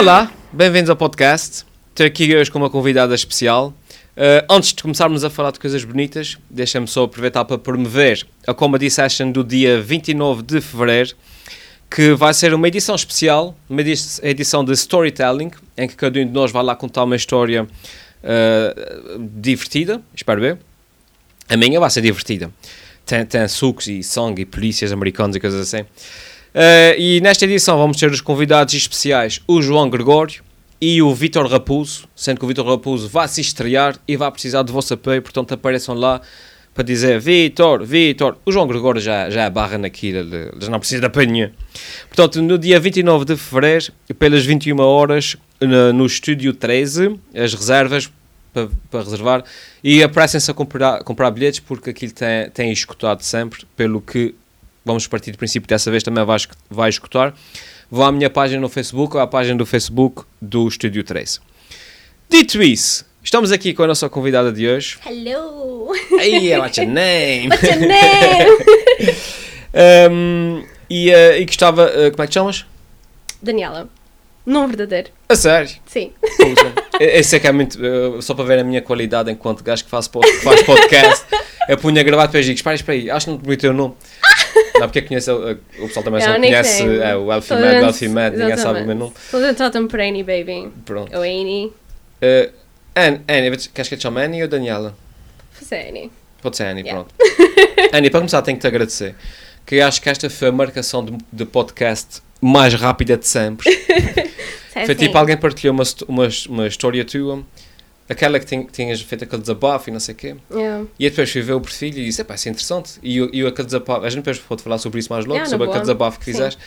Olá, bem-vindos ao podcast. Estou aqui hoje com uma convidada especial. Uh, antes de começarmos a falar de coisas bonitas, deixa-me só aproveitar para promover a Comedy Session do dia 29 de fevereiro, que vai ser uma edição especial, uma edição de storytelling, em que cada um de nós vai lá contar uma história uh, divertida, espero ver. A minha vai ser divertida. Tem, tem sucos e sangue e polícias americanos e coisas assim. Uh, e nesta edição vamos ter os convidados especiais o João Gregório e o Vitor Raposo, sendo que o Vitor Raposo vai se estrear e vai precisar do vosso apoio, portanto apareçam lá para dizer Vitor, Vitor. O João Gregório já, já é barra naquilo, já não precisa de apoio Portanto, no dia 29 de fevereiro, pelas 21 horas, no, Estúdio 13, as reservas para, para reservar e apressem-se a comprar, comprar bilhetes porque aquilo tem, tem escutado sempre, pelo que vamos partir do princípio que dessa vez também vai, vai escutar, vão à minha página no Facebook ou à página do Facebook do Estúdio 3. Dito isso, estamos aqui com a nossa convidada de hoje. Hello! Hey, what's your name? What's your name? um, e, uh, e gostava, uh, como é que te chamas? Daniela. Nome verdadeiro. A sério? Sim. Esse é que é muito. Uh, só para ver a minha qualidade enquanto gajo que faz, pod, faz podcast, eu punha a gravar depois digo: espera, espera aí, acho que não te o teu nome. Não, porque conhece, o pessoal também é, só conhece é, o Elfie Mad, o Elfie Mad, ninguém sabe o meu nome. Todos a tratam por Annie, baby. Pronto. Ou Annie. Uh, Annie, Annie, queres que eu te chame Annie ou Daniela? Pode ser Annie. Pode ser Annie, yeah. pronto. Annie, para começar tenho que te agradecer, que acho que esta foi a marcação de, de podcast mais rápida de sempre. foi tipo, alguém partilhou uma, uma, uma história tua aquela que tinhas feito aquele desabafo e não sei o quê. Yeah. E depois fui ver o perfil e disse, pá, isso é interessante. E eu, eu aquele desabafo, a gente depois pode falar sobre isso mais logo, yeah, sobre aquele desabafo que fizeste.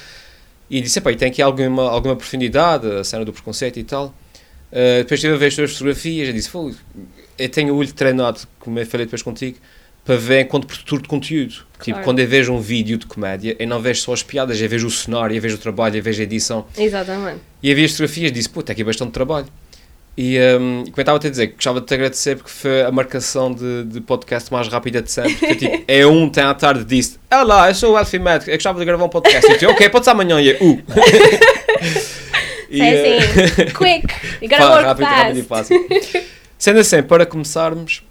E disse, pá, e tem aqui alguma, alguma profundidade, a cena do preconceito e tal. Uh, depois estive a ver as tuas fotografias e disse, eu tenho o olho treinado, como eu falei depois contigo, para ver enquanto produtor de conteúdo. Tipo, claro. Tipo, quando eu vejo um vídeo de comédia, eu não vejo só as piadas, eu vejo o cenário, eu vejo o trabalho, eu vejo a edição. Exatamente. E vi as fotografias e disse, pô, tem aqui bastante trabalho. E um, estava a dizer, gostava de te agradecer porque foi a marcação de, de podcast mais rápida de sempre. Porque, tipo, é um tem à tarde disse: Ah lá, eu sou o Elfie Mad, eu gostava de gravar um podcast. E eu ok, pode ser amanhã. E eu, uh. e, é assim, quick, you gotta work rápido, fast. rápido e fácil. Sendo assim, para começarmos,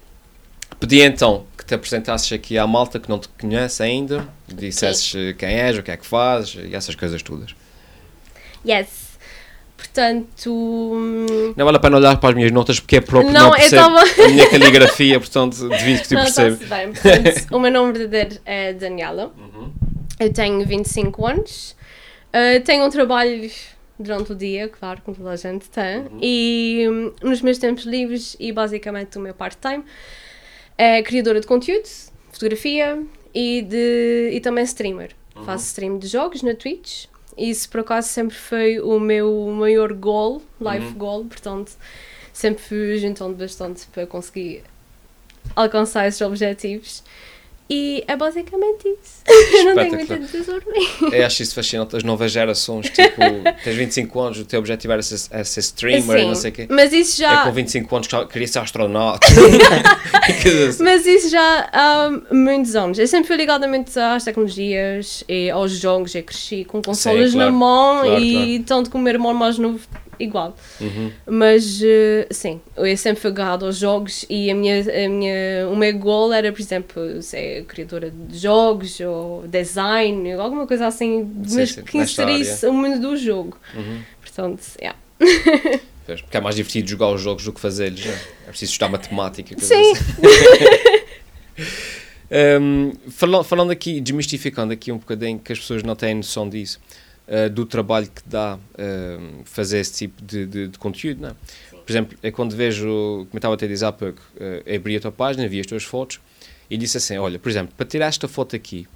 pedi então que te apresentasses aqui à malta que não te conhece ainda, dissesses Sim. quem és, o que é que fazes e essas coisas todas. Yes. Portanto. Hum, não vale a pena olhar para as minhas notas porque é próprio não, não tava... a minha caligrafia, portanto, devido que tu percebes. O meu nome verdadeiro é Daniela. Uhum. Eu tenho 25 anos. Uh, tenho um trabalho durante o dia, claro, como toda a gente tem. Uhum. E um, nos meus tempos livres e basicamente o meu part-time é criadora de conteúdo, fotografia e, de, e também streamer. Uhum. Faço stream de jogos na Twitch isso por acaso sempre foi o meu maior goal, life uhum. goal, portanto sempre fui juntando bastante para conseguir alcançar esses objetivos. E é basicamente isso. Eu não tenho muito a dizer sobre mim. Eu acho isso fascinante. As novas gerações, tipo, tens 25 anos, o teu objetivo era ser, era ser streamer e não sei o quê. Mas isso já. É com 25 anos queria ser astronauta. mas isso já há muitos anos. Eu sempre fui ligada muito às tecnologias e aos jogos. Eu cresci com consoles Sim, claro, na mão claro, e claro. tanto com o meu irmão mais novo igual. Uhum. Mas, uh, sim, eu sempre fui agarrado aos jogos e a minha, a minha, o meu goal era, por exemplo, ser criadora de jogos ou design, alguma coisa assim, sim, mas sim, que inserisse o mundo do jogo. Uhum. Portanto, yeah. Porque é mais divertido jogar os jogos do que fazê-los, é? é preciso estudar matemática. Sim. Assim. um, falando, falando aqui, desmistificando aqui um bocadinho, que as pessoas não têm noção disso uh, do trabalho que dá uh, fazer esse tipo de, de, de conteúdo, não é? Por exemplo, é quando vejo, como estava a te dizer há pouco, uh, abri a tua página, vi as tuas fotos e disse assim: Olha, por exemplo, para tirar esta foto aqui,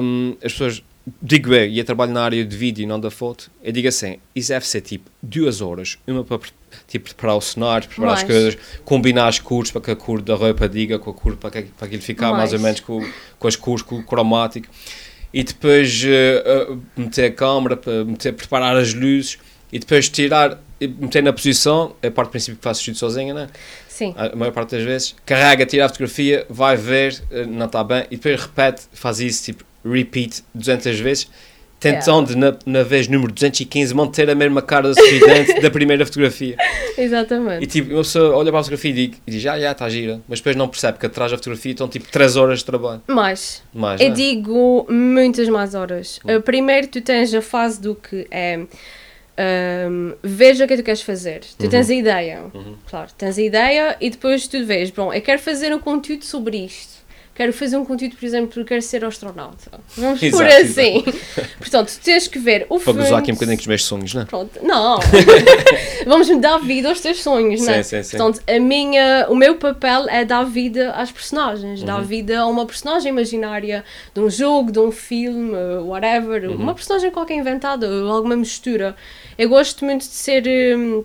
um, as pessoas, digo eu, e eu trabalho na área de vídeo e não da foto, eu digo assim: Isso deve ser tipo duas horas, uma para tipo, preparar o cenário, preparar mais. as coisas, combinar as cores para que a cor da roupa diga com a cor para, que, para aquilo ficar mais, mais ou menos com, com as cores, com o cromático e depois uh, meter a câmera, para meter, preparar as luzes e depois tirar, meter na posição, é a parte do princípio que faço tudo sozinha, né? Sim. A maior parte das vezes. Carrega, tira a fotografia, vai ver, uh, não está bem, e depois repete, faz isso, tipo, repeat 200 vezes, tentando na, na vez número 215 manter a mesma cara sorridente da primeira fotografia. Exatamente. E tipo, uma pessoa olha para a fotografia e diz, e diz ah, já, está gira, mas depois não percebe que atrás da fotografia estão tipo 3 horas de trabalho. Mais. Mais, Eu né? digo muitas mais horas. Uh, primeiro, tu tens a fase do que é. Um, veja o que é que tu queres fazer. Tu tens a ideia, claro, tens a ideia e depois tu vês, bom, eu quero fazer um conteúdo sobre isto. Quero fazer um conteúdo, por exemplo, porque quero ser astronauta. Vamos por Exato, assim. Portanto, tu tens que ver o Para gozar aqui um bocadinho com os meus sonhos, né? Pronto, não. Vamos dar vida aos teus sonhos, Sim, não é? sim, sim. Portanto, a minha, o meu papel é dar vida às personagens, dar Uhum. vida a uma personagem imaginária de um jogo, de um filme, whatever, Uhum. uma personagem qualquer inventada, alguma mistura. Eu gosto muito de ser hum,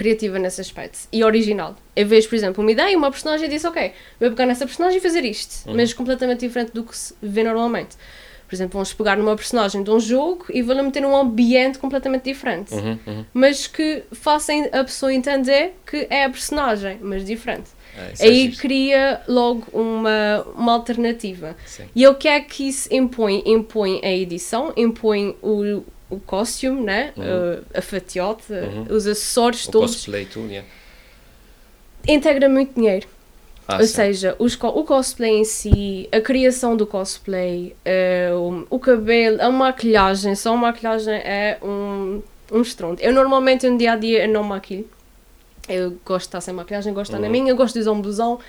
criativa nesse aspecto e original. Eu vejo, por exemplo, uma ideia, uma personagem e disse, ok, vou pegar nessa personagem e fazer isto, Uhum. mas completamente diferente do que se vê normalmente. Por exemplo, vamos pegar numa personagem de um jogo e vou-lhe meter num ambiente completamente diferente Uhum, uhum. mas que façam a pessoa entender que é a personagem, mas diferente. É, é Aí giro. cria logo uma, uma alternativa. Sim. E o que é que isso impõe? Impõe a edição, impõe o, o costume, né? Uh, a fatiote, Uhum. os acessórios O todos. cosplay tudo, yeah. Integra muito dinheiro. Ah, Ou sim. seja, os o cosplay em si, a criação do cosplay, eh, o, o cabelo, a maquilhagem, só a maquilhagem é um, um estrondo. Eu normalmente no dia a dia não maquilho. Eu gosto de estar sem maquilhagem, gosto de estar na Uhum. minha, gosto de usar um blusão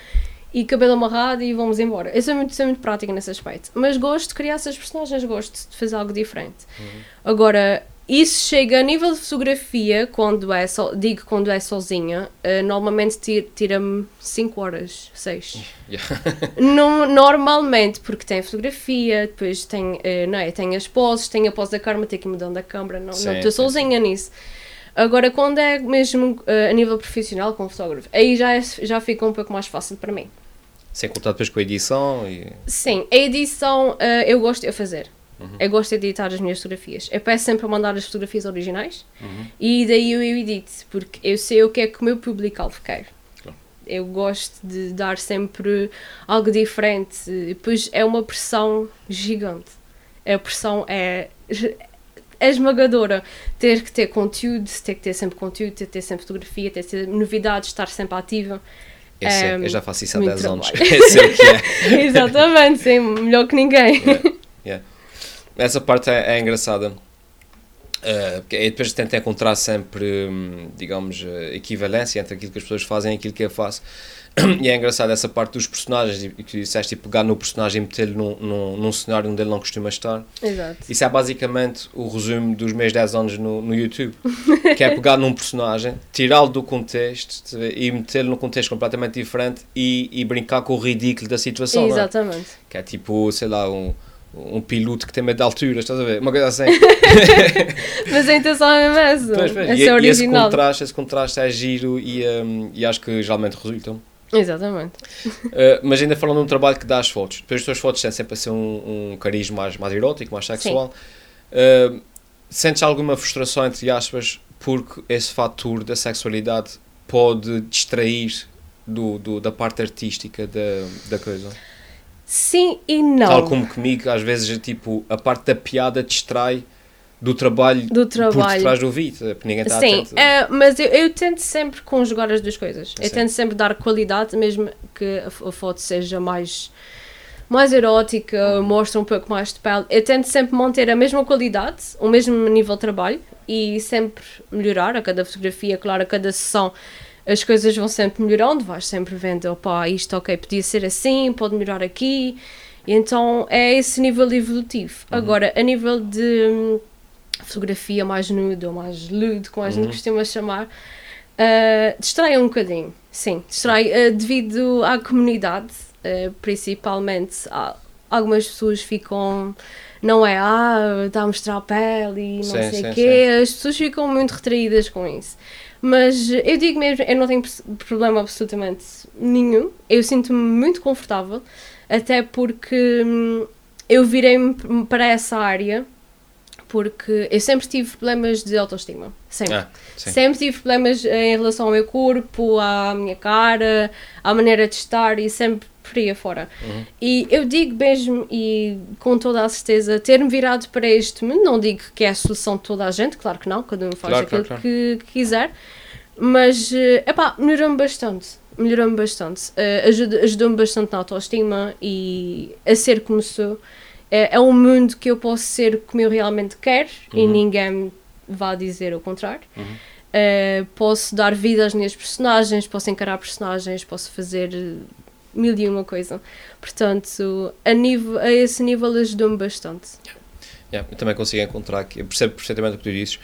e cabelo amarrado e vamos embora. Eu sou muito, sou muito prática nesse aspecto. Mas gosto de criar essas personagens, gosto de fazer algo diferente. Agora, isso chega a nível de fotografia, quando é so, digo quando é sozinha, eh, normalmente ti- tira-me 5 horas, 6. Yeah. No, normalmente, porque tem fotografia, depois tem, eh, não é, tem as poses, tem a pose da câmera, tem que ir mudando a câmera, não Sim, estou sim, sozinha nisso. Agora, quando é mesmo eh, a nível profissional, com fotógrafo, aí já, é- já fica um pouco mais fácil para mim. Sem contar depois com a edição e... Sim, a edição eh, eu gosto de eu fazer. Uhum. Eu gosto de editar as minhas fotografias. Eu peço sempre a mandar as fotografias originais Uhum. e daí eu edito, porque eu sei o que é que o meu público-alvo quer. Claro. Eu gosto de dar sempre algo diferente. Depois é uma pressão gigante. A pressão é, é esmagadora. Ter que ter conteúdo, ter que ter sempre conteúdo, ter que ter sempre fotografia, ter que ter novidades, estar sempre ativa. É, eu já faço isso há muito 10 anos. trabalho. O que é. Exatamente, sim, melhor que ninguém. Yeah. Essa parte é, é engraçada. Uh, porque eu depois tento encontrar sempre, hum, digamos, uh, equivalência entre aquilo que as pessoas fazem e aquilo que eu faço. e é engraçado essa parte dos personagens, e que disseste, e pegar no personagem e metê-lo num, num, num cenário onde ele não costuma estar. Exato. Isso é basicamente o resumo dos meus 10 anos no, no YouTube. que é pegar num personagem, tirá-lo do contexto e metê-lo num contexto completamente diferente e, e brincar com o ridículo da situação. não é? Exatamente. Que é tipo, sei lá, um, um piloto que tem medo de alturas, estás a ver? Uma coisa assim. Mas a intenção é pois. Essa E, é e esse original. contraste, esse contraste é giro e, um, e acho que geralmente resultam. Exatamente. Uh, mas ainda falando de um trabalho que dá as fotos, depois as tuas fotos têm sempre a ser um, um cariz mais, mais erótico, mais sexual. Uh, sentes alguma frustração, entre aspas, porque esse fator da sexualidade pode distrair do, do- da parte artística da, da coisa? Sim e não. Tal como comigo, às vezes é tipo, a parte da piada distrai do trabalho, Do por trabalho. detrás do vídeo, porque ninguém está Sim, atento. é, mas eu, eu tento sempre conjugar as duas coisas. Eu Sim. tento sempre dar qualidade, mesmo que a, foto seja mais, mais erótica, mostra um pouco mais de pele. Eu tento sempre manter a mesma qualidade, o mesmo nível de trabalho e sempre melhorar a cada fotografia, claro, a cada sessão. As coisas vão sempre melhorando, vais sempre vendo, opá, isto ok, podia ser assim, pode melhorar aqui. E então é esse nível evolutivo. Agora, a nível de hum, fotografia mais nude ou mais lewd, como a gente costuma chamar, uh, distrai um bocadinho, sim, distrai uh, devido à comunidade, uh, principalmente algumas pessoas ficam, não é, ah, está a mostrar a pele e não Sim, sei sim, o quê, as pessoas ficam muito retraídas com isso. Mas eu digo mesmo, eu não tenho problema absolutamente nenhum, eu sinto-me muito confortável, até porque hum, eu virei-me para essa área porque eu sempre tive problemas de autoestima. Sempre. Ah, sim. Sempre tive problemas em relação ao meu corpo, à minha cara, à maneira de estar e sempre por aí afora. Uhum. E eu digo mesmo, e com toda a certeza, ter-me virado para este mundo, não digo que é a solução de toda a gente, claro que não, cada um faz Claro, aquilo claro, Que, que quiser, mas, eh, epá, melhorou-me bastante. Melhorou-me bastante. Eh, ajuda- Ajudou-me bastante na autoestima e a ser como sou. É, é um mundo que eu posso ser como eu realmente quero e Uhum. ninguém me vá dizer o contrário. Eh, posso dar vida às minhas personagens, posso encarar personagens, posso fazer eh, mil e uma coisa. Portanto, a, nível, a esse nível ajudou-me bastante. Yeah, eu também consigo encontrar aqui, eu percebo perfeitamente o que tu dizes,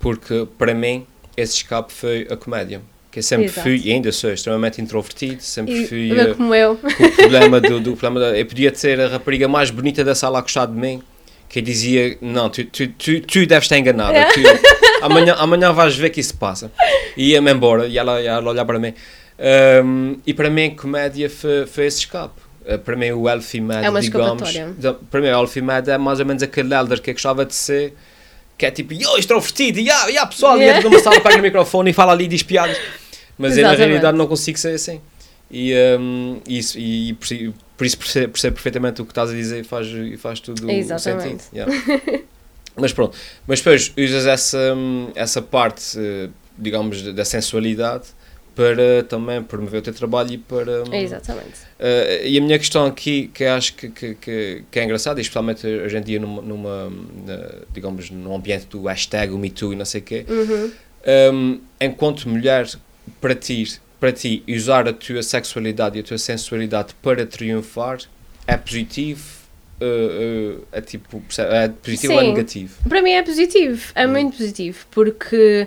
porque para mim esse escape foi a comédia. Que eu sempre Exato. fui, e ainda sou, extremamente introvertido, sempre E, fui eh, como eu. com o problema do, do problema da, eu podia ser a rapariga mais bonita da sala a gostar de mim, que dizia, não, tu, tu, tu, tu deves estar enganada, tu- amanhã, amanhã vais ver que isso passa. E ia-me embora, e ela, ela olhar para mim. Um, e para mim, comédia foi, foi esse escape. Uh, para mim, o Elfie Mad, É digamos. Então, Para mim, o Elfie Mad é mais ou menos aquele elder que eu gostava de ser, que é tipo, yo, extrovertido, e yeah, yeah, pessoal, Yeah. e entra numa sala, pega no microfone e fala ali e diz piadas. Mas eu, na realidade, não consigo ser assim. E, um, isso, e por, por isso percebo, percebo perfeitamente o que estás a dizer e faz, faz tudo o Exatamente. sentido. yeah. Mas pronto, mas depois usas essa, hum, essa parte, eh, digamos, da sensualidade para também promover o teu trabalho e para... hum, Exatamente. eh, e a minha questão aqui, que acho que, que, que, que é engraçada, especialmente hoje em dia numa, numa digamos, no ambiente do hashtag, o MeToo e não sei o quê, Uhum. um, enquanto mulher, para ti, para ti, usar a tua sexualidade e a tua sensualidade para triunfar é positivo? Uh, uh, é tipo, é positivo ou é Sim. negativo? Para mim é positivo, é Hum. muito positivo, porque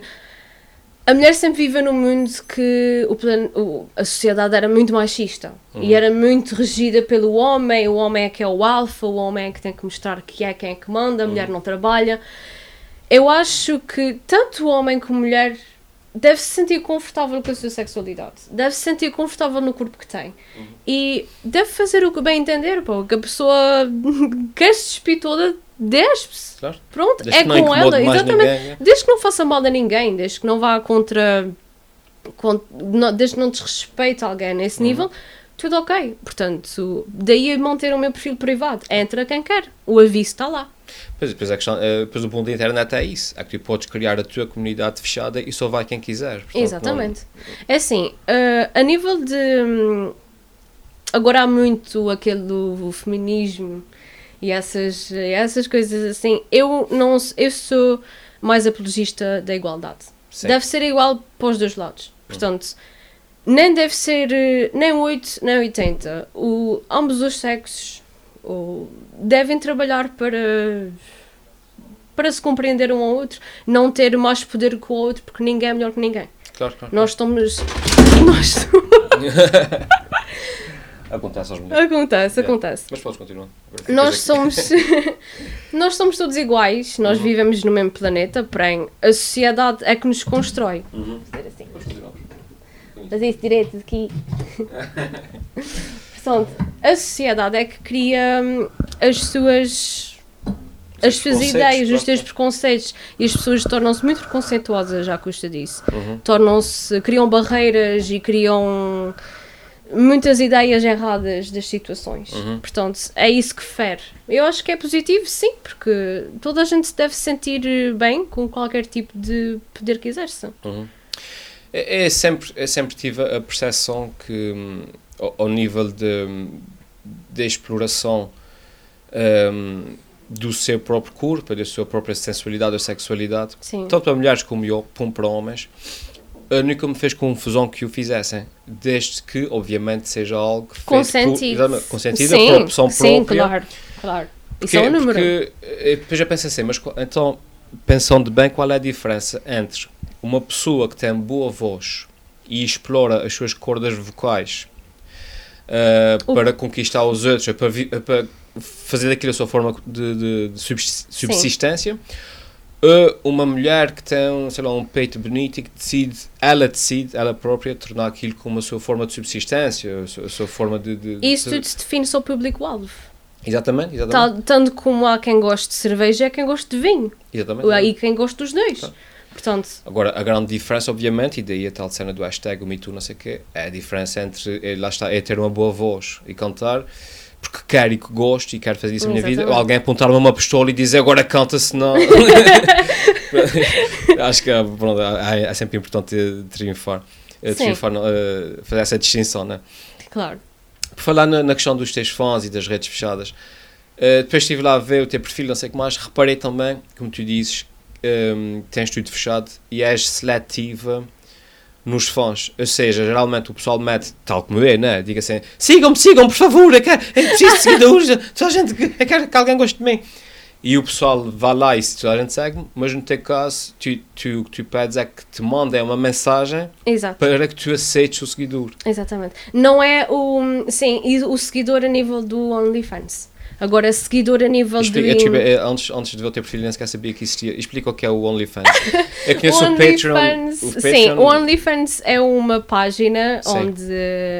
a mulher sempre vive num mundo que o plan- o- a sociedade era muito machista Uhum. e era muito regida pelo homem. O homem é que é o alfa, o homem é que tem que mostrar que é quem é que manda, a mulher Uhum. não trabalha. Eu acho que tanto o homem como a mulher deve se sentir confortável com a sua sexualidade, deve se sentir confortável no corpo que tem Uhum. e deve fazer o que bem entender, pô, que a pessoa quer se despir toda, despe-se. Claro. Pronto, Desde é com ela, exatamente. ninguém, né? Desde que não faça mal a ninguém, desde que não vá contra. con- não- desde que não desrespeite alguém nesse Uhum. nível, tudo ok. Portanto, daí a manter o meu perfil privado. Entra quem quer. O aviso está lá. Pois, depois, a questão, eh, depois o ponto da internet é isso, é que tu podes criar a tua comunidade fechada e só vai quem quiser. Portanto, Exatamente. É assim, eh, a nível de. hum, Agora há muito aquele do feminismo e essas, essas coisas assim. Eu, não, eu sou mais apologista da igualdade. Sim. Deve ser igual para os dois lados. Portanto, nem deve ser eh, nem 8 nem 80. O, ambos os sexos o, devem trabalhar para para se compreender um ao outro, não ter mais poder que o outro, porque ninguém é melhor que ninguém. Claro, claro. Nós estamos. Nós Acontece aos mulheres. Acontece, Yeah. acontece. Mas podes continuar. Nós somos. nós somos todos iguais, nós Uhum. vivemos no mesmo planeta, porém a sociedade é que nos constrói. Uhum. Vou fazer assim. Fazer isso direito aqui. Portanto, a sociedade é que cria hum, as suas. As suas ideias, os teus preconceitos e as pessoas tornam-se muito preconceituosas à custa disso. Uhum. Tornam-se, criam barreiras e criam muitas ideias erradas das situações. Uhum. Portanto, é isso que fere. Eu acho que é positivo, sim, porque toda a gente se deve sentir bem com qualquer tipo de poder que exerce. Uhum. É, é sempre, eu sempre tive a percepção que, hum, ao, ao nível de, de exploração hum, do seu próprio corpo, da sua própria sensualidade ou sexualidade, Sim. tanto para mulheres como eu, como para homens, nunca me fez confusão que o fizessem, desde que, obviamente, seja algo feito por- Consentido. exatamente, consentido sim, por opção sim, própria. claro, claro. Isso Porque, é um número. porque eh, depois eu penso assim, mas então, pensando bem, qual é a diferença entre uma pessoa que tem boa voz e explora as suas cordas vocais eh, O- para conquistar os outros, ou para, vi- ou para fazer daquilo a sua forma de, de- de subs- subsistência, ou uma mulher que tem, um, sei lá, um peito bonito e que decide, ela decide, ela própria, tornar aquilo como a sua forma de subsistência, a sua, a sua forma de... de Isso de- tudo se define só público-alvo. Exatamente, exatamente. Tanto como há quem goste de cerveja, há quem goste de vinho. exatamente. E quem goste dos dois. Tá. Portanto, Agora, a grande diferença, obviamente, e daí a tal cena do hashtag, o Me Too, não sei o quê, é a diferença entre, eh, lá está, é ter uma boa voz e cantar, porque quero e que gosto e quero fazer isso na minha vida, ou alguém apontar-me uma pistola e dizer agora canta, senão... Acho que pronto, é, é sempre importante eh, triunfar, eh, triunfar eh, fazer essa distinção, né? claro. Por falar na, na questão dos teus fãs e das redes fechadas, eh, depois estive lá a ver o teu perfil, não sei o que mais, reparei também, como tu dizes, ehm, tens tudo fechado e és seletiva nos fãs. Ou seja, geralmente o pessoal mete, tal como eu, né? Diga assim: sigam-me, sigam, por favor, quero, eu preciso de seguidores, toda a gente, eu quero que alguém goste de mim. E o pessoal vai lá e toda a gente segue, mas no teu caso, tu, tu, tu pedes é que te mandem uma mensagem Exato. para que tu aceites o seguidor. Exatamente. Não é o. Sim, o seguidor a nível do OnlyFans. Agora, seguidor a nível Explica, tipo, eh, antes, antes de o teu perfil, nem sequer sabia que existia. Explica o que é o OnlyFans. Eu conheço o, Patreon. OnlyFans- O Sim, Patreon o OnlyFans é uma página Sim. onde,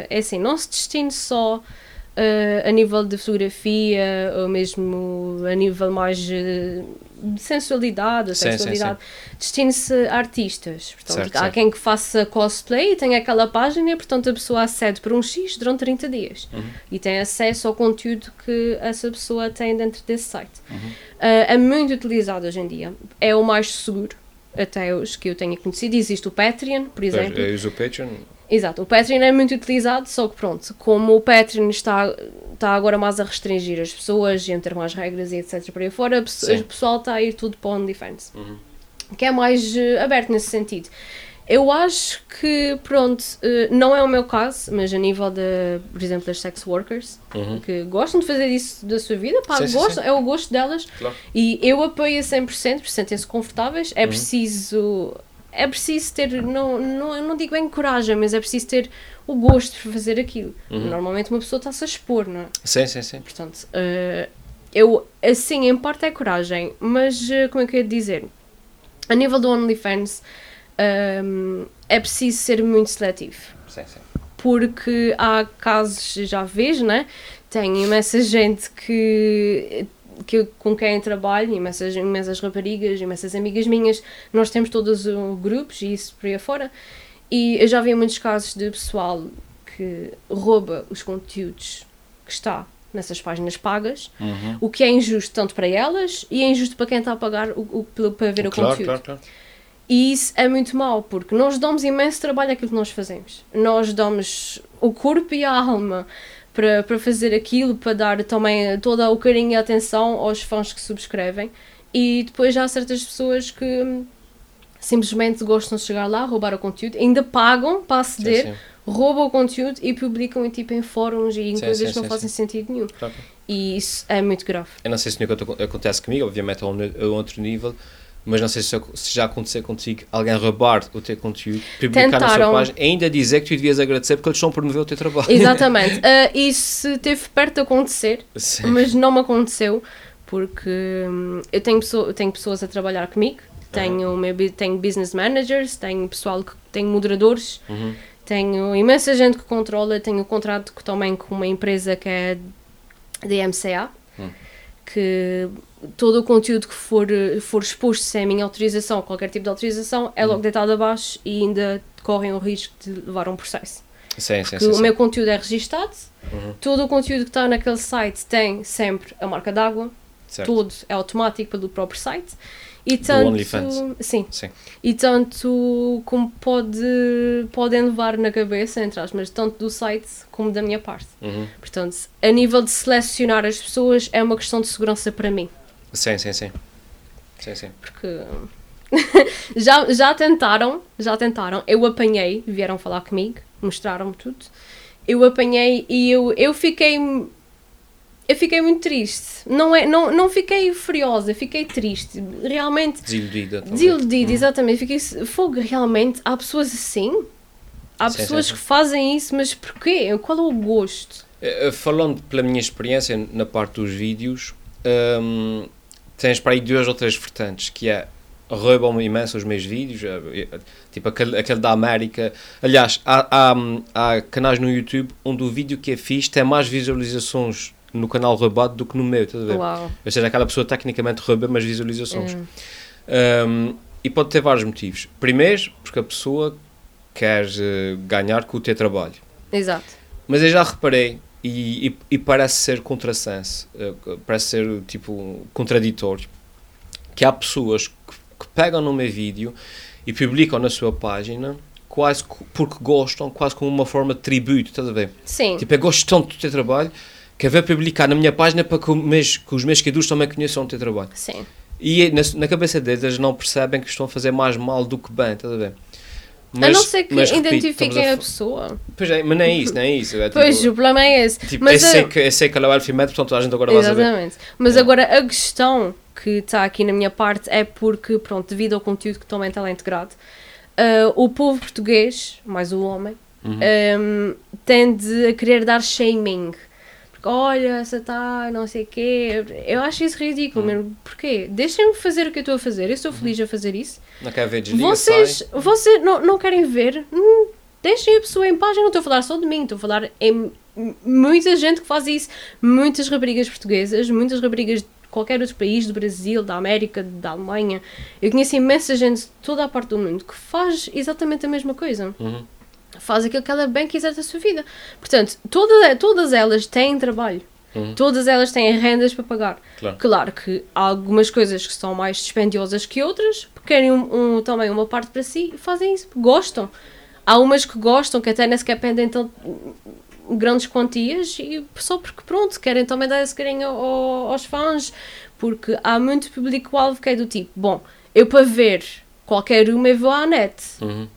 é assim, não se distingue só eh, a nível de fotografia ou mesmo a nível mais eh, de sensualidade, ou Sim, sexualidade, distingue-se a artistas. Portanto, Certo, há quem que faça cosplay e tem aquela página e, portanto, a pessoa acede por um X durante 30 dias Uhum. e tem acesso ao conteúdo que essa pessoa tem dentro desse site. Uhum. Uh, é muito utilizado hoje em dia. É o mais seguro, até os que eu tenha conhecido. Existe o Patreon, por exemplo. Eu uso o Patreon. Exato, o Patreon é muito utilizado, só que pronto, como o Patreon está, está agora mais a restringir as pessoas e a ter mais regras e etc. por aí fora, Sim. o pessoal está a ir tudo para o OnlyFans. Uhum. Que é mais eh, aberto nesse sentido. Eu acho que, pronto, eh, não é o meu caso, mas a nível de, por exemplo, das sex workers, Uhum. que gostam de fazer isso da sua vida, pá, Sim, sim, gostam, sim. é o gosto delas. Claro. E eu apoio a 100%, porque sentem-se confortáveis. Uhum. É preciso. É preciso ter. Não, não, eu não digo bem coragem, mas é preciso ter o gosto de fazer aquilo. Uhum. Normalmente uma pessoa está-se a expor, não é? Sim, sim, sim. Portanto, eh, eu. Assim, em parte é coragem, mas eh, como é que eu ia dizer? A nível do OnlyFans, ehm, é preciso ser muito seletivo sim, sim. porque há casos, já vejo, né? Tenho imensa gente que, que com quem trabalho, imensas, imensas raparigas, imensas amigas minhas, nós temos todos uh, grupos e isso por aí afora, e eu já vi muitos casos de pessoal que rouba os conteúdos que está nessas páginas pagas, Uhum. o que é injusto tanto para elas e é injusto para quem está a pagar o, o- para ver o conteúdo. claro, claro. E isso é muito mau, porque nós damos imenso trabalho àquilo que nós fazemos. Nós damos o corpo e a alma para, para fazer aquilo, para dar também todo o carinho e atenção aos fãs que subscrevem. E depois há certas pessoas que simplesmente gostam de chegar lá, roubar o conteúdo, ainda pagam para aceder, Sim, sim. roubam o conteúdo e publicam em, tipo, em fóruns e em Sim, coisas que não fazem sentido nenhum. Claro. E isso é muito grave. Eu não sei se nunca aco- acontece comigo, obviamente a um, a outro nível, mas não sei se, se já aconteceu contigo alguém roubar o teu conteúdo, publicar na sua Tentaram. página, ainda dizer que tu devias agradecer porque eles estão a promover o teu trabalho. Exatamente. Ah, isso esteve perto de acontecer, Sim. mas não me aconteceu porque hum, eu tenho, pessoa, eu tenho pessoas a trabalhar comigo, tenho, o meu tenho business managers, tenho pessoal que tenho moderadores, Uhum. tenho imensa gente que controla, tenho um contrato que também com uma empresa que é DMCA, Hum. que todo o conteúdo que for, for exposto sem a minha autorização, qualquer tipo de autorização, é logo Hum. deitado abaixo e ainda correm o risco de levar um processo Sim, sim, sim. o sim. meu conteúdo é registado, Uhum. todo o conteúdo que está naquele site tem sempre a marca d'água, tudo é automático pelo próprio site. E tanto, sim, Sim. e tanto como pode, podem levar na cabeça, entre aspas, tanto do site como da minha parte. Uhum. Portanto, a nível de selecionar as pessoas é uma questão de segurança para mim, Sim, sim, sim. Sim, sim. porque já, já tentaram, já tentaram, eu apanhei, vieram falar comigo, mostraram-me tudo, eu apanhei e eu, eu fiquei eu fiquei muito triste. Não, é, não, não fiquei furiosa, fiquei triste. Realmente Desiludida. também. desiludida, Uhum. exatamente. Fiquei fogo, realmente. Há pessoas assim? Há Sim, pessoas sim, sim. que fazem isso, mas porquê? Qual é o gosto? Eh, eh, Falando pela minha experiência na parte dos vídeos, hum, tens para aí duas ou três vertentes, que é roubam imenso os meus vídeos, eh, eh, tipo aquele, aquele da América. Aliás, há, há, hum, há canais no YouTube onde o vídeo que é fixe tem mais visualizações no canal roubado do que no meu, estás a ver? Uau. Ou seja, aquela pessoa tecnicamente rouba, mas visualizações. É. Um, e pode ter vários motivos. Primeiro, porque a pessoa quer eh, ganhar com o teu trabalho. Exato. Mas eu já reparei, e, e, e parece ser contrassenso, eh, parece ser tipo contraditório, que há pessoas que, que pegam no meu vídeo e publicam na sua página quase porque gostam, quase como uma forma de tributo, estás a ver? Sim. Tipo, eu gosto tanto do teu trabalho que eu vou publicar na minha página para que, o meus- que os meus seguidores também conheçam o teu trabalho. Sim. E na, na cabeça deles eles não percebem que estão a fazer mais mal do que bem, estás a ver? A não ser que mas, identifiquem a, fa- pessoa. Pois é, mas não é isso, não é isso. É, Pois, tipo, o problema é esse. tipo, Mas eu, a- sei que, eu sei que ela é o alfimédio, portanto a gente agora vai saber. Exatamente. Mas É. agora a questão que está aqui na minha parte é porque, pronto, devido ao conteúdo que também está lá integrado, ah, o povo português, mais o homem, Uhum. ahm, tende a querer dar shaming. Porque, olha, essa está, não sei o quê. Eu acho isso ridículo Uhum. mesmo. Porquê? Deixem-me fazer o que eu estou a fazer. Eu estou feliz a fazer isso. Não quer ver, desliga, Vocês, sai. vocês não, não querem ver? Hum, deixem a pessoa em paz. Eu não estou a falar só de mim, estou a falar em muita gente que faz isso. Muitas raparigas portuguesas, muitas raparigas de qualquer outro país, do Brasil, da América, da Alemanha. Eu conheço imensa gente de toda a parte do mundo que faz exatamente a mesma coisa. Uhum. Faz aquilo que ela bem quiser da sua vida. Portanto, toda, todas elas têm trabalho. Uhum. Todas elas têm rendas para pagar. Claro. Claro que há algumas coisas que são mais dispendiosas que outras, porque querem um, um- também uma parte para si e fazem isso, gostam. Há umas que gostam, que até nem sequer pendem tão grandes quantias e só porque pronto, querem também dar esse carinho ao- aos fãs, porque há muito público-alvo que é do tipo, bom, eu para ver qualquer uma eu vou à net, Uhum.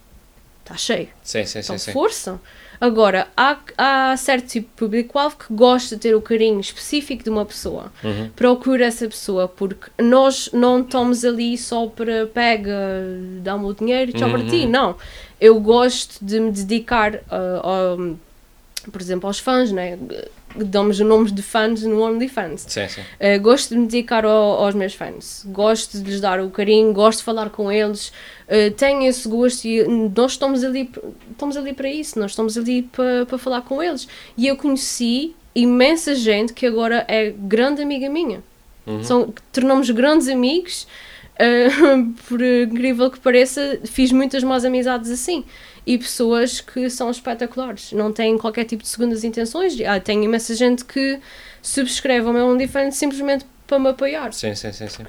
Está cheio. Sim, sim, sim. Então, sim. força. Agora, há, há certo tipo de público-alvo que gosta de ter o carinho específico de uma pessoa. Uhum. Procura essa pessoa, porque nós não estamos ali só para pega, dá-me o dinheiro, tchau para ti. Uhum. Não. Eu gosto de me dedicar, ao- por exemplo, aos fãs, né? Damos o nome de fãs no OnlyFans. Sim, sim. Uh, gosto de me dedicar ao- aos meus fãs, gosto de lhes dar o carinho, gosto de falar com eles, uh, tenho esse gosto e nós estamos ali, estamos ali para isso, nós estamos ali para, para falar com eles. E eu conheci imensa gente que agora é grande amiga minha. Uhum. São, tornamos grandes amigos, uh, por incrível que pareça, fiz muitas más amizades assim. E pessoas que são espetaculares, não têm qualquer tipo de segundas intenções. Ah, tenho imensa gente que subscreve o meu OnlyFans simplesmente para me apoiar. Sim, sim, sim, sim.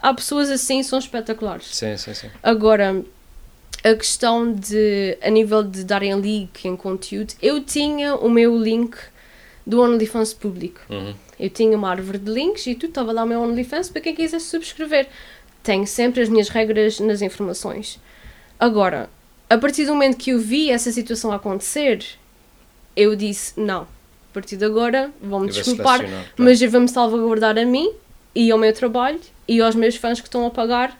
Há pessoas assim que são espetaculares. Sim, sim, sim. Agora, a questão de, a nível de darem link em conteúdo, eu tinha o meu link do OnlyFans público. Uhum. Eu tinha uma árvore de links e tudo, estava lá o meu OnlyFans para quem quisesse subscrever. Tenho sempre as minhas regras nas informações. Agora, a partir do momento que eu vi essa situação acontecer, eu disse: não, a partir de agora vão-me desculpar, claro. mas eu vou-me salvaguardar a mim e ao meu trabalho e aos meus fãs que estão a pagar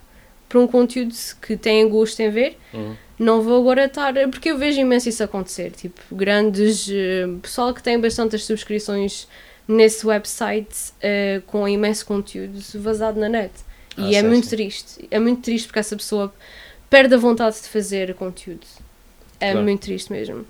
por um conteúdo que têm gosto em ver. Uhum. Não vou agora estar. Porque eu vejo imenso isso acontecer. Tipo, grandes. eh, pessoal que tem bastantes subscrições nesse website eh, com imenso conteúdo vazado na net. Ah, e é sim, muito sim. triste. É muito triste porque essa pessoa perde a vontade de fazer conteúdo. É Claro. muito triste mesmo.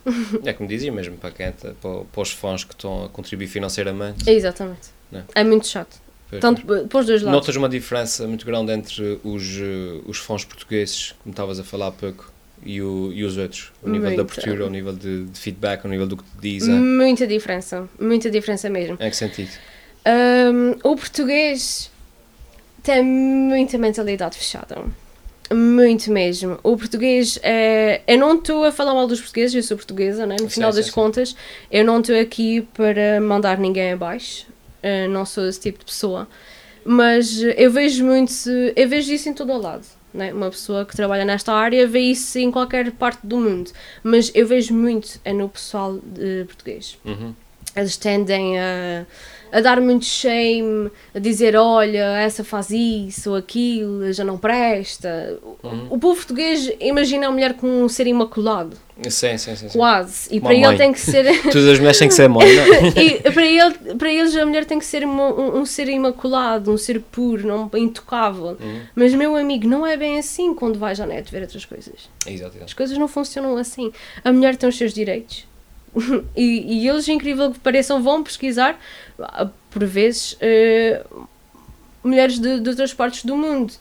É como dizia mesmo, para, quem, tá- para, para os fãs que estão a contribuir financeiramente. Exatamente. Não. É muito chato. Tanto p- para os dois lados. Notas uma diferença muito grande entre os, eh, os fãs portugueses, como estavas a falar há pouco, e, o, e os outros? O nível de Muita. abertura, o nível de, de feedback, o nível do que te dizem. Muita diferença. Muita diferença mesmo. Em que sentido? Hum, o português tem muita mentalidade fechada. Muito mesmo. O português é. Eu não estou a falar mal dos portugueses, eu sou portuguesa, né? no final sim, das sim. contas, eu não estou aqui para mandar ninguém abaixo. Uh, não sou esse tipo de pessoa. Mas eu vejo muito. Eu vejo isso em todo o lado. Né? Uma pessoa que trabalha nesta área vê isso em qualquer parte do mundo. Mas eu vejo muito é no pessoal de português Uhum. Eles tendem a, a dar muito shame, a dizer: olha, essa faz isso ou aquilo, já não presta. O- Uhum. O povo português imagina a mulher com um ser imaculado, Sim, sim, sim. sim. quase. E Uma para mãe. ele tem que ser. Todas as mulheres têm que ser mãe, não é? e para, ele, para eles a mulher tem que ser um, um ser imaculado, um ser puro, não intocável. Uhum. Mas, meu amigo, não é bem assim quando vais à net ver outras coisas. Exato, As exato. coisas não funcionam assim. A mulher tem os seus direitos. e, e eles, incrível que pareçam, vão pesquisar, ah, por vezes, eh, mulheres de, de outras partes do mundo,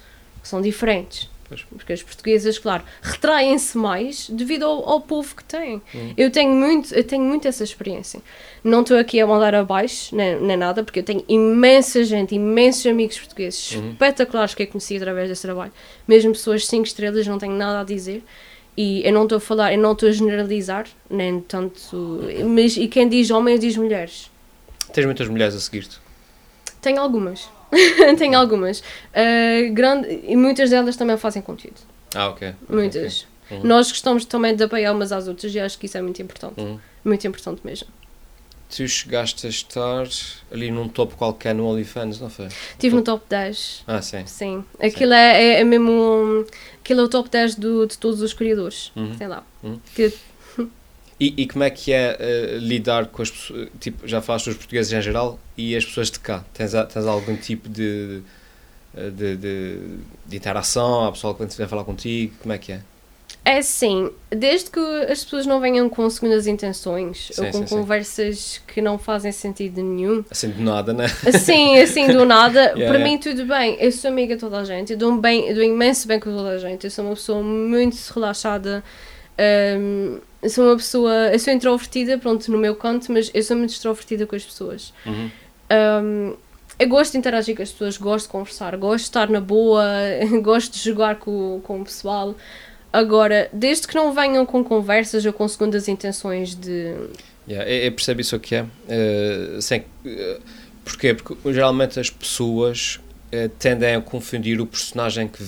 que são diferentes. Pois. Porque as portuguesas, claro, retraem-se mais devido ao, ao povo que têm. Eu tenho muito, eu tenho muito essa experiência. Não estou aqui a mandar abaixo, nem, nem nada, porque eu tenho imensa gente, imensos amigos portugueses espetaculares que eu conheci através desse trabalho. Mesmo pessoas 5 estrelas, não tenho nada a dizer. E eu não estou a falar, eu não estou a generalizar, nem tanto. Mas, e quem diz homens diz mulheres. Tens muitas mulheres a seguir-te. Tenho algumas. tenho algumas. Uh, grande, e muitas delas também fazem conteúdo. Ah, ok. Muitas. ok. Uhum. Nós gostamos também de apoiar umas às outras e acho que isso é muito importante. Uhum. Muito importante mesmo. Tu chegaste a estar ali num topo qualquer no OnlyFans, não foi? Estive no top 10. Ah, sim. Sim. Aquilo é, é, é mesmo. um- Aquilo é o top 10 do, de todos os criadores. Uhum. Sei lá. Uhum. Que, E, e como é que é eh, lidar com as pessoas, tipo, já falaste dos portugueses em geral e as pessoas de cá? Tens, tens algum tipo de, eh, de, de, de interação? Há pessoal que vem falar contigo? Como é que é? É assim, desde que as pessoas não venham com segundas intenções Sim, ou com sim, sim. conversas que não fazem sentido nenhum, Assim de nada, né? assim, assim do nada, Yeah, para yeah. mim tudo bem. Eu sou amiga de toda a gente, eu dou, bem, eu dou imenso bem com toda a gente. Eu sou uma pessoa muito relaxada. hum, eu sou uma pessoa, eu sou introvertida, pronto, no meu canto, mas eu sou muito extrovertida com as pessoas. Uhum. Um, eu gosto de interagir com as pessoas, gosto de conversar, gosto de estar na boa, gosto de jogar com, com o pessoal. Agora, desde que não venham com conversas ou com segundas intenções de. Yeah, eu, eu percebo isso que é. Eh, sem, eh, porquê? Porque geralmente as pessoas eh, tendem a confundir o personagem que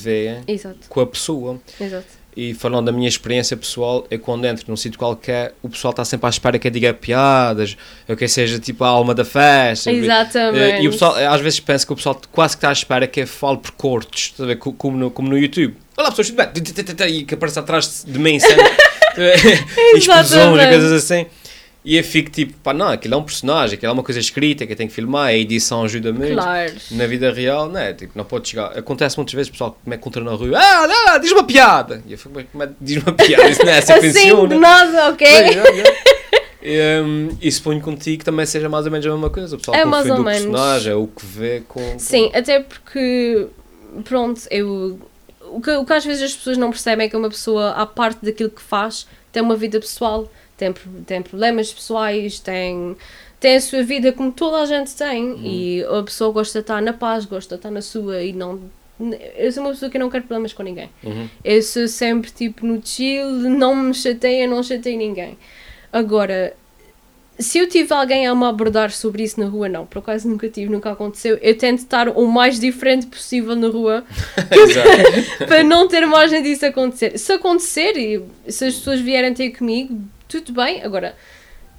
Exato, com a pessoa. exato. E falando da minha experiência pessoal, é quando entro num sítio qualquer, o pessoal está sempre à espera que eu diga piadas, ou que eu seja tipo a alma da festa. Exatamente. Eh, E o pessoal, eh, às vezes pensa que o pessoal quase que está à espera que eu fale por cortes, como, no, como no YouTube. Olá pessoas, tudo bem? E que aparece atrás de mim sempre. e explosões e coisas assim. E eu fico tipo, pá, não, aquilo é um personagem, aquilo é uma coisa escrita que eu tenho que filmar, a edição ajuda muito. Claro. Na vida real, não é? Tipo, não pode chegar. Acontece muitas vezes, o pessoal que me encontra na rua, ah, não, diz uma piada. E eu fico, "Mas como é que diz uma piada? Isso não é assim Assim, de nada, ok? Pois, é, é. Um, e suponho contigo que também seja mais ou menos a mesma coisa. O pessoal É mais ou o menos. personagem, o que vê com- Sim, até porque, pronto, eu. O que, o que às vezes as pessoas não percebem é que uma pessoa, à parte daquilo que faz, tem uma vida pessoal, tem, tem problemas pessoais, tem, tem a sua vida como toda a gente tem. Uhum. E a pessoa gosta de estar na paz, gosta de estar na sua e não. Eu sou uma pessoa que não quer problemas com ninguém. Uhum. Eu sou sempre tipo no chill, não me chateia, não chateio ninguém. Agora, se eu tive alguém a me abordar sobre isso na rua, não, por acaso nunca tive, nunca aconteceu. Eu tento estar o mais diferente possível na rua para não ter margem disso acontecer. Se acontecer e se as pessoas vierem ter comigo, tudo bem. Agora,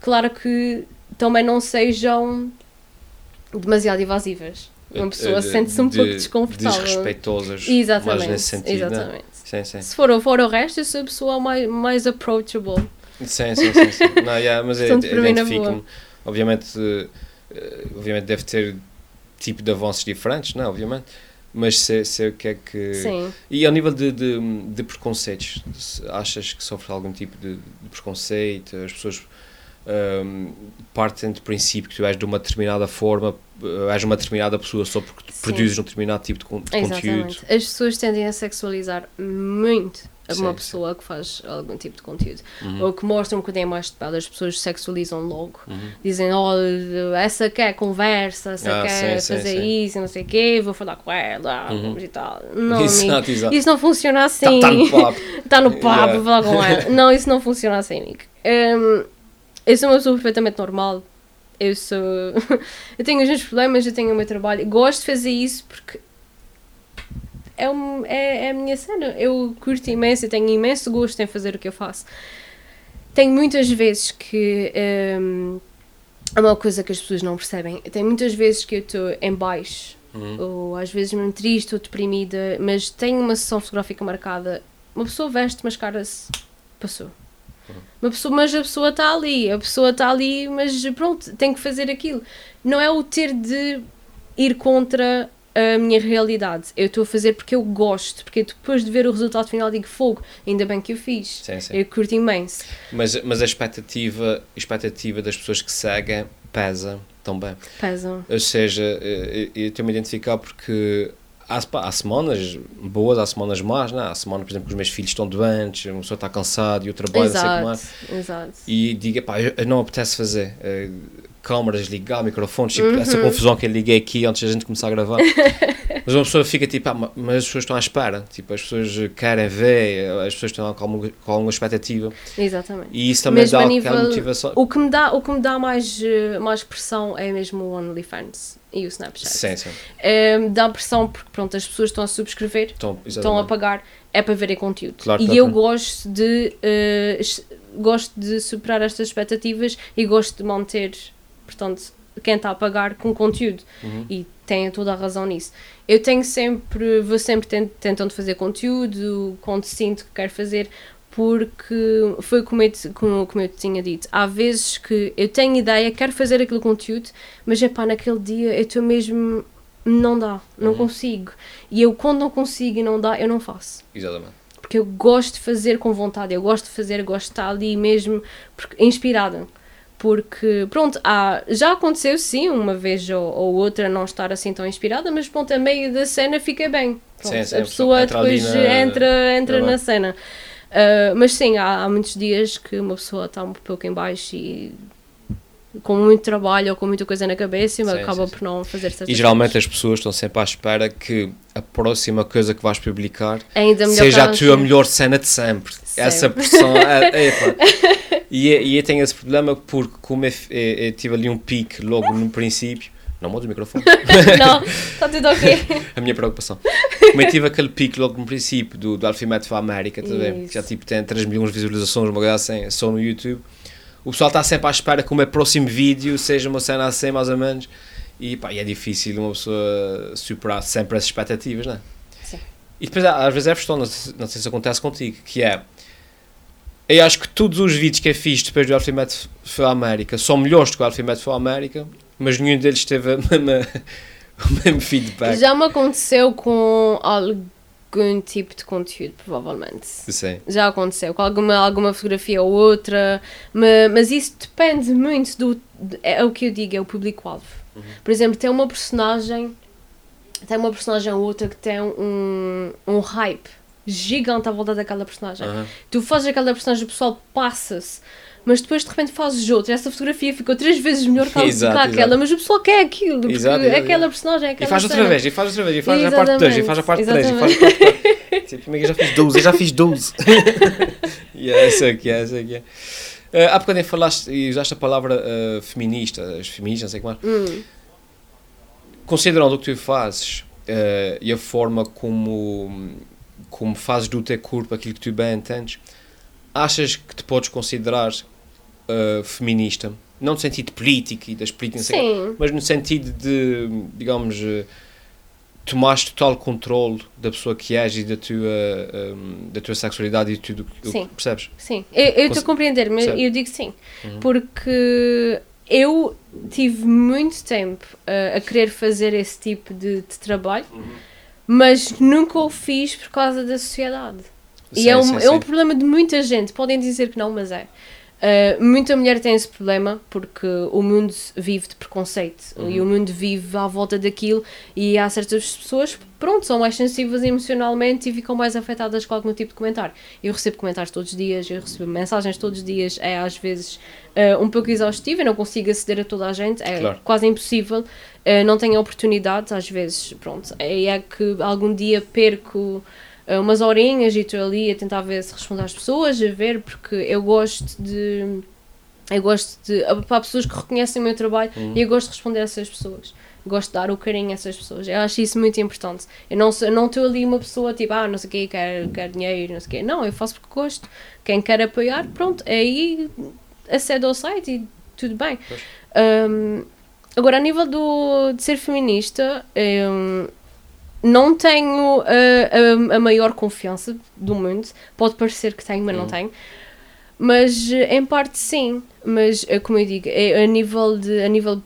claro que também não sejam demasiado invasivas. Uma pessoa sente-se um de- pouco desconfortável. Desrespeitosas. Exatamente. Mais nesse sentido. né? exatamente. Sim, sim. Se for, for o resto, eu sou a pessoa mais, mais approachable. Sim, sim, sim. sim. Não, yeah, mas eu na identifico-me. Obviamente, eh, obviamente deve ter tipo de avanços diferentes, não é? Obviamente. Mas sei, sei o que é que. Sim. E ao nível de, de, de preconceitos, achas que sofres algum tipo de, de preconceito? As pessoas ahm, partem do princípio que tu és de uma determinada forma, eh, és uma determinada pessoa só porque produzes um determinado tipo de, con- de conteúdo. As pessoas tendem a sexualizar muito uma sim. pessoa que faz algum tipo de conteúdo. Uhum. Ou que mostra um bocadinho mais de pele, as pessoas sexualizam logo. Uhum. Dizem, oh, essa quer conversa, essa Ah, quer sim, sim, fazer sim. isso, não sei o quê, vou falar com ela, Uhum. e tal. Não, amigo, Exato, exato. isso não funciona Tá, assim. tá no papo. Está no papo, Yeah. vou falar com ela. Não, isso não funciona assim, amigo. Hum, eu sou uma pessoa perfeitamente normal. Eu sou. eu tenho os meus problemas, eu tenho o meu trabalho. Gosto de fazer isso porque. É, um, é, é a minha cena. Eu curto imenso, eu tenho imenso gosto em fazer o que eu faço. Tenho muitas vezes que. hum, é uma coisa que as pessoas não percebem. Tem muitas vezes que eu estou em baixo Uhum. ou às vezes mesmo triste ou deprimida, mas tenho uma sessão fotográfica marcada, uma pessoa veste, mascara-se, passou. Uma pessoa, mas a pessoa está ali, a pessoa está ali, mas pronto, tem que fazer aquilo. Não é o ter de ir contra a minha realidade. Eu estou a fazer porque eu gosto, porque depois de ver o resultado final digo fogo, ainda bem que eu fiz. Sim, sim. Eu curto imenso. Mas, mas a expectativa, a expectativa das pessoas que seguem pesa também. Pesam. Ou seja, eh, eu eu a identificar porque há, há semanas boas, há semanas más, não? é? há semanas, por exemplo, que os meus filhos estão doentes, uma pessoa está cansada e o trabalho, não sei como é. Exato. E diga, pá, eu, eu não apetece fazer. Câmaras, ligar, microfones, tipo, Uhum. essa confusão que eu liguei aqui antes da gente começar a gravar. mas uma pessoa fica tipo, ah, ma- mas as pessoas estão à espera, tipo, as pessoas querem ver, as pessoas estão com alguma, com alguma expectativa Exatamente. e isso também Mesmo dá nível- motivação. O que me dá, o que me dá mais, eh, mais pressão é mesmo o OnlyFans e o Snapchat. Sim, sim. Eh, dá pressão porque pronto, as pessoas estão a subscrever, Então, estão a pagar, é para verem conteúdo. Claro, e claro, eu gosto de es- gosto de superar estas expectativas e gosto de manter, portanto, quem está a pagar com conteúdo. Uhum. E tem toda a razão nisso. Eu tenho sempre, vou sempre tent- tentando fazer conteúdo quando sinto que quero fazer, porque foi como eu, te- como, como eu tinha dito. Há vezes que eu tenho ideia, quero fazer aquele conteúdo, mas é pá, naquele dia eu estou mesmo. Não dá, não Uhum. consigo. E eu, quando não consigo e não dá, eu não faço Exatamente. porque eu gosto de fazer com vontade, eu gosto de fazer, gosto de estar ali mesmo porque, inspirada. Porque, pronto, há, já aconteceu sim, uma vez ou, ou outra não estar assim tão inspirada, mas pronto, a meio da cena fica bem. Pronto, Sim, sim, a pessoa entra depois na- entra, entra na cena. Ah, mas sim, há, há muitos dias que uma pessoa está um pouco em baixo e com muito trabalho ou com muita coisa na cabeça e Sim, acaba sim, por não fazer certas E geralmente coisas. as pessoas estão sempre à espera que a próxima coisa que vais publicar É seja a tua melhor cena de sempre. Sempre. Essa pressão. é, epá. e, eu- e eu tenho esse problema porque, como eu, eu, eu tive ali um pique logo no princípio, não mudo o microfone, não, está tudo ok. a minha preocupação. Como eu tive aquele pique logo no princípio do, do Alphabet América, tá a? Isso. que já tipo, tem 3 milhões de visualizações, uma coisa assim, só no YouTube. O pessoal está sempre à espera que o meu próximo vídeo seja uma cena assim, mais ou menos. E, pá, e é difícil uma pessoa superar sempre as expectativas, não é? Sim. E depois, às vezes, é frustrante, não sei, não sei se acontece contigo, que é. Eu acho que todos os vídeos que eu fiz depois do Alphabet for América são melhores do que o Alphabet for América, mas nenhum deles teve a mesma, o mesmo feedback. Já me aconteceu com algum tipo de conteúdo, provavelmente. Sim. Já aconteceu, com alguma, alguma fotografia ou outra, ma- mas isso depende muito do. de- É o que eu digo, é o público-alvo. Por exemplo, tem uma personagem. Tem uma personagem ou outra que tem um, um hype gigante à volta daquela personagem. Aham. Tu fazes aquela personagem, o pessoal passa-se, mas depois de repente fazes outra. Essa fotografia ficou três vezes melhor que, Exato, que aquela, mas o pessoal quer aquilo, porque Exato, exato, aquela exato. personagem é E aquela faz outra vez, e faz outra vez, e faz a parte 2, e faz a parte 3, e faz a parte 4. tipo, amiga, já fiz 12, eu já fiz 12. yeah, essa aqui é, essa aqui é. Uh, há bocadinho falaste e usaste a palavra uh, feminista, as feministas, não sei como é. Hum, Considerando o que tu fazes uh, e a forma como, como fazes do teu corpo aquilo que tu bem entendes, achas que te podes considerar uh, feminista? Não no sentido político e das políticas, sim, mas no sentido de, digamos, eh, tomares total controle da pessoa que és e da tua, ehm, da tua sexualidade e tudo o que Sim. percebes? sim. Eu estou a compreender, mas Certo. eu digo sim. Uhum. Porque eu tive muito tempo uh, a querer fazer esse tipo de, de trabalho, Uhum. mas nunca o fiz por causa da sociedade. E Sim, é um, sim, é um sim. problema de muita gente. Podem dizer que não, mas é. Uh, muita mulher tem esse problema porque o mundo vive de preconceito Uhum. e o mundo vive à volta daquilo e há certas pessoas que, pronto, são mais sensíveis emocionalmente e ficam mais afetadas com algum tipo de comentário. Eu recebo comentários todos os dias, eu recebo mensagens todos os dias, é às vezes uh, um pouco exaustivo, eu não consigo aceder a toda a gente, é Claro. quase impossível, uh, não tenho oportunidades, às vezes, pronto, é, é que algum dia perco umas horinhas e estou ali a tentar ver se respondo às pessoas, a ver, porque eu gosto de. Eu gosto de. Para pessoas que reconhecem o meu trabalho, Uhum. e eu gosto de responder a essas pessoas. Gosto de dar o carinho a essas pessoas. Eu acho isso muito importante. Eu não eu não estou ali uma pessoa tipo, ah, não sei o quê, quero, quero dinheiro, não sei o quê. Não, eu faço porque gosto. Quem quer apoiar, pronto, aí acede ao site e tudo bem. Um, agora, a nível do, de ser feminista, um, não tenho a, a, a maior confiança do mundo. Pode parecer que tenho, mas não Hum. tenho. Mas eh, em parte sim. Mas eh, como eu digo, a nível de a nível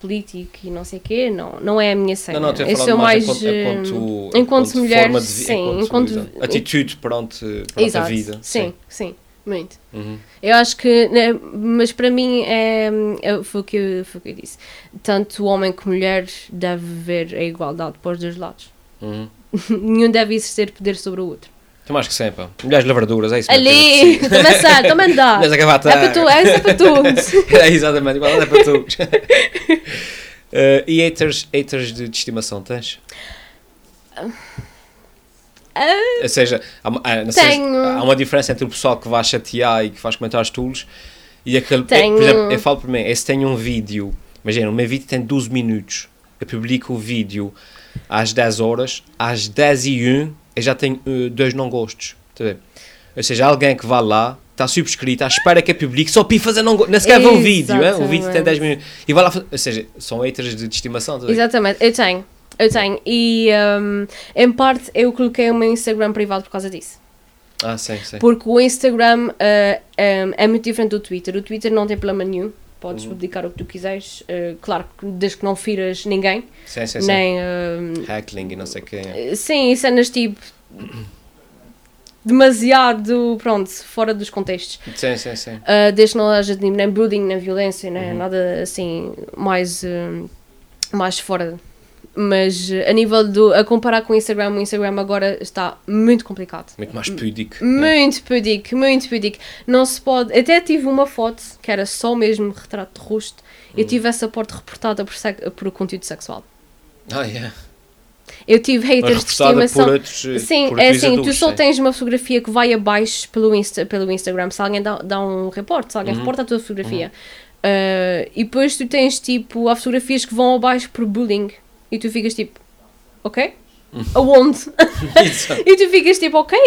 político e não sei o quê, não, não é a minha cena. Não, não, a falar sou mais mais, enquanto, eh, enquanto, enquanto mulher, forma de vi- sim, enquanto- exato, atitude perante, perante a Exato. vida. Sim, sim, muito. Uhum. Eu acho que, né, mas para mim é, é- foi, o que eu, foi o que eu disse. Tanto homem como mulher deve haver a igualdade para os dois lados. Uhum. Nenhum deve exercer poder sobre o outro. Tem mais que sempre. Mulheres lavraduras, é isso mesmo. Ali, também sai, também dá. Mulheres a É gravata. para tu, é para tu. é exatamente, igual é para tu. Eh, e haters, haters de, de estimação tens? Ou seja, há, Tenho. há uma diferença entre o pessoal que vai chatear e que faz comentários tulos e aquele. Tenho. Por exemplo, eu falo por mim, esse tem um vídeo, imagina, o meu vídeo tem 12 minutos, eu publico o vídeo às 10 horas, às 10 e 1 eu já tenho eh, dois não gostos. Tá? Ou seja, alguém que vai lá, está subscrito, à espera que eu publique, só para fazer não gosto, nem sequer vê o vídeo, hein? o vídeo tem Exatamente. 10 minutos, e vai lá, fa- ou seja, são haters de, estimação. tá? Exatamente, eu tenho. Eu tenho. E um, em parte eu coloquei o meu Instagram privado por causa disso. Ah, sim, sim. Porque o Instagram uh, um, é muito diferente do Twitter. O Twitter não tem problema nenhum. Podes publicar o que tu quiseres. uh, claro, desde que não firas ninguém. Sim, sim, sim. Nem. um, Heckling e não sei o quê. sim, cenas tipo. demasiado. pronto, fora dos contextos. Sim, sim, sim. Uh, desde que não haja nem bullying, nem violência, nem nada assim mais, uh, mais fora. Mas uh, a nível do. a comparar com o Instagram, o Instagram agora está muito complicado. Muito mais púdico. Muito pudico, muito pudico. Não se pode. Até tive uma foto que era só mesmo retrato de rosto. Eu tive essa foto reportada por, por conteúdo sexual. Ah, yeah. Eu tive haters de estimação. por outros eh, Sim, por é assim, tu adultos, só sim. tens uma fotografia que vai abaixo pelo, Insta, pelo Instagram. Se alguém dá, dá um reporte, se alguém Uhum. reporta a tua fotografia. Uh, e depois tu tens tipo, há fotografias que vão abaixo por bullying. E tu ficas tipo, ok? Uhum. Aonde? E tu ficas tipo, ok.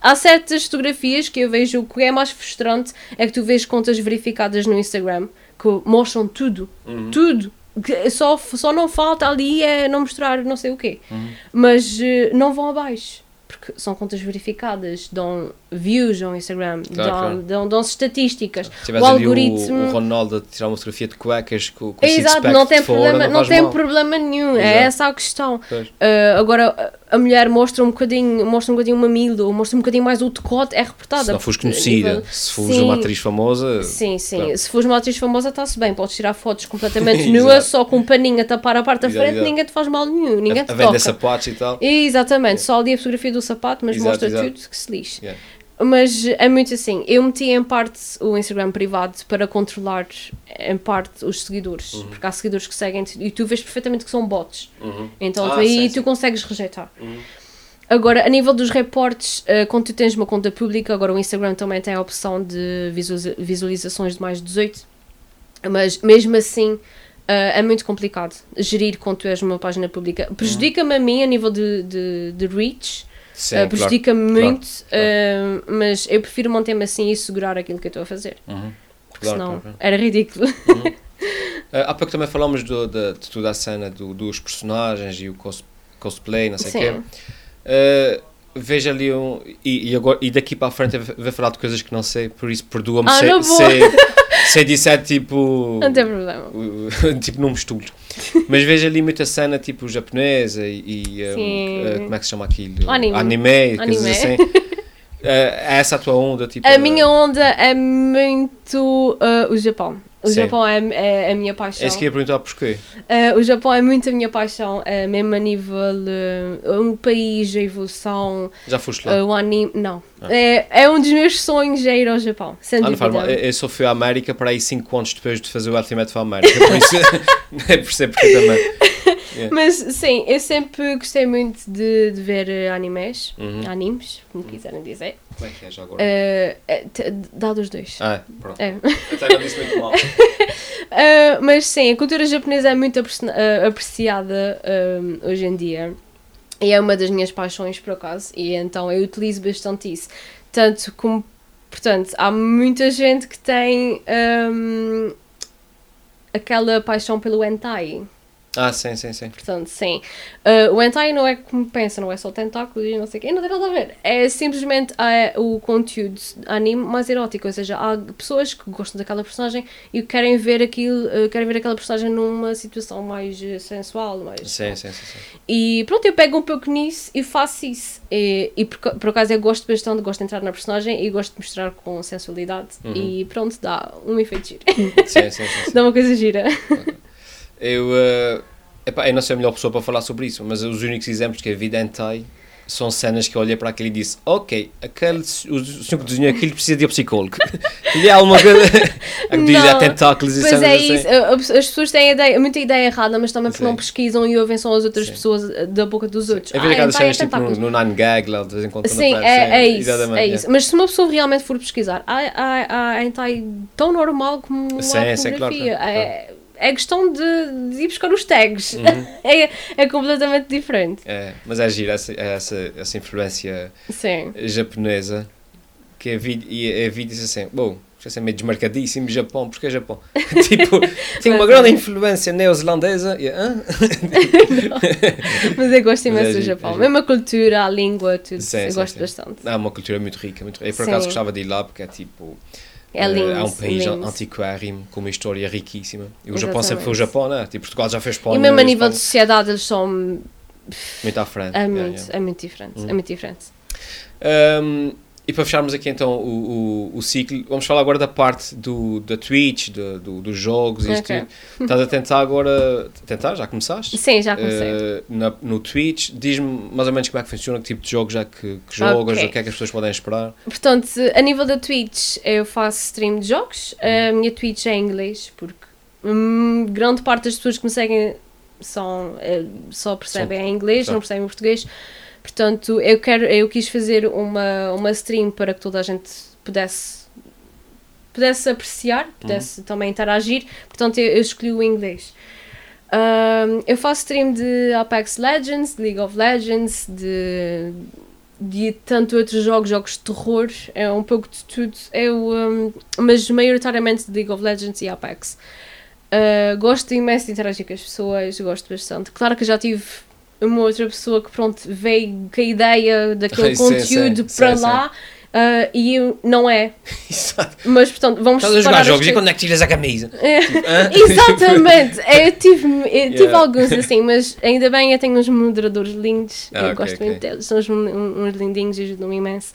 Há certas fotografias que eu vejo o que é mais frustrante é que tu vês contas verificadas no Instagram que mostram tudo, Uhum. tudo. Que Só, só não falta ali é não mostrar não sei o quê. Uhum. Mas eh, não vão abaixo. Porque são contas verificadas, dão views ao Instagram, Claro, dão, claro. dão, dão estatísticas. Se o ali o, algoritmo. o Ronaldo a tirar uma fotografia de cuecas com, com Exato, não tem, de fora, problema, não faz tem mal. problema nenhum. É Exato. essa a questão. Uh, agora, a a mulher mostra um bocadinho, mostra um bocadinho o mamilo, mostra um bocadinho mais o decote, é reportada. Se não fores conhecida, se fores Sim. uma atriz famosa, Sim, sim. Claro. Se fores uma atriz famosa, está-se bem. Podes tirar fotos completamente nua, só com um paninho a tapar a parte da frente, exato. ninguém te faz mal nenhum, ninguém a, te a vender toca. sapatos e tal. Exatamente, só ali a fotografia do sapato, mas Exato, mostra exato. tudo que se lixe. Yeah. Mas é muito assim. Eu meti em parte o Instagram privado para controlar em parte os seguidores. Uhum. Porque há seguidores que seguem e tu vês perfeitamente que são bots. Uhum. Então Ah, tu aí tu consegues rejeitar. Agora, a nível dos reportes, eh, quando tu tens uma conta pública, agora o Instagram também tem a opção de visualiza- visualizações de mais de 18, mas mesmo assim eh, é muito complicado gerir quando tu és uma página pública. Prejudica-me a mim a nível de, de, de reach, Sim, eh, claro. prejudica-me claro, muito, eh, mas eu prefiro manter-me assim e segurar aquilo que eu estou a fazer, Uhum. porque Claro, senão claro, claro. era ridículo. Ah, há pouco também falámos do, de, de toda a cena do, dos personagens e o cos, cosplay, não sei o quê. Ah, vejo ali um. E, e, agora, e daqui para a frente eu vou falar de coisas que não sei, por isso perdoa-me Ah, se, se, se eu disser tipo. Não tem problema. tipo num misturo. Mas vejo ali muita cena tipo japonesa e, um, uh, como é que se chama aquilo? Anime. Anime, coisas Anime. assim. Uh, é essa a tua onda? Tipo, A minha onda é muito uh, o Japão. O Sim. Japão é, é a minha paixão. É isso que ia perguntar porquê. Uh, o Japão é muito a minha paixão, é mesmo a nível uh, um país, a evolução, Já foste lá? uh, o anime. Não. Ah. É, é um dos meus sonhos é ir ao Japão, sem Ah, dúvida. Eu só fui à América para aí 5 anos depois de fazer o Ultimate para a América. Por isso, é percebo Mas sim, eu sempre gostei muito de, de ver uh, animes, Uhum. animes, como quiserem dizer. Como é que é já agora? Uh, é, dá dos dois. Ah, pronto. É. Até não disse muito mal. Uh, mas sim, a cultura japonesa é muito apreci- apreciada um, hoje em dia e é uma das minhas paixões por acaso, e então eu utilizo bastante isso. Tanto como, portanto, há muita gente que tem um, aquela paixão pelo hentai. Ah, sim, sim, sim. Portanto, sim. Uh, o hentai não é como pensa, não é só tentáculos e não sei o quê, não tem nada a ver. É simplesmente uh, o conteúdo anime mais erótico, ou seja, há pessoas que gostam daquela personagem e querem ver aquilo, uh, querem ver aquela personagem numa situação mais uh, sensual, mais... Sim, sim, sim, sim. E pronto, eu pego um pouco nisso e faço isso. E, e por, por acaso eu gosto bastante, gosto de entrar na personagem e gosto de mostrar com sensualidade e pronto, dá um efeito giro. sim, sim, sim, sim. dá uma coisa gira. Eu, eh, epá, eu não sou a melhor pessoa para falar sobre isso, mas os únicos exemplos que a vida hentai são cenas que eu olhei para aquilo e disse ok, aquele, o senhor que desenhou aquilo precisa de um psicólogo. e há alguma coisa a que diz há tentáculos e Pois cenas é assim. isso, as pessoas têm ideia, muita ideia errada, mas também porque Sim. não pesquisam e ouvem só as outras Sim. pessoas eh, da boca dos outros. É ver Ah, aquelas é cenas tipo no, no Nine Gag, lá de vez em quando Sim, aparece, é, é isso, é isso. Mas se uma pessoa realmente for pesquisar, há, há, há hentai tão normal como Sim, a sim, claro, pornografia. claro, É, é questão de, de ir buscar os tags. Uhum. é, é completamente diferente. É, mas é giro essa, essa, essa influência Sim. japonesa que a vida, e a vida diz assim, bom, isto é meio desmarcadíssimo, Japão, porque é Japão? tipo, tem uma grande é. influência neozelandesa e? Mas eu gosto imenso é do Japão. é giro. Mesmo a cultura, a língua, tudo. Sim, eu sim, gosto sim. bastante. Há uma cultura muito rica, muito rica. Eu por acaso gostava de ir lá porque é tipo. É eh, lindo. é um país lindo. antiquário com uma história riquíssima. E o Japão sempre Exatamente. foi o Japão, né? Tipo, Portugal já fez Espanha. E mesmo a nível de sociedade, eles são. Muito à frente. É muito, yeah. é muito diferente. É muito diferente. Um, e para fecharmos aqui então o, o, o ciclo, vamos falar agora da parte do, da Twitch, do, do- dos jogos e tudo. Estás a tentar agora. Tentar? Já começaste? Sim, já comecei. Na- no Twitch, diz-me mais ou menos como é que funciona, que tipo de jogos já que, que jogas, Ok. o que é que as pessoas podem esperar. Portanto, a nível da Twitch, eu faço stream de jogos. A minha Twitch é em inglês, porque hum, grande parte das pessoas que me seguem são, eh, só percebem em inglês, não percebem português. Portanto, eu, quero, eu quis fazer uma, uma stream para que toda a gente pudesse, pudesse apreciar, pudesse também interagir. Portanto, eu, eu escolhi o inglês. Hum, eu faço stream de Apex Legends, de League of Legends, de, de tanto outros jogos, jogos de terror, é um pouco de tudo. Eu, hum, mas maioritariamente de League of Legends e Apex. Uh, gosto imenso de interagir com as pessoas, gosto bastante. Claro que já tive uma outra pessoa que pronto veio com a ideia daquele Sim, conteúdo sim, para sim, lá uh, e não é. Exato. Mas portanto, vamos Estás a jogar jogos e quando é que tiras a camisa? É, Hã? Exatamente, É, eu tive, eu tive Yeah. alguns assim, mas ainda bem eu tenho uns moderadores lindos, Ah, eu ok, gosto ok. muito deles, são uns, uns lindinhos e ajudam-me imenso.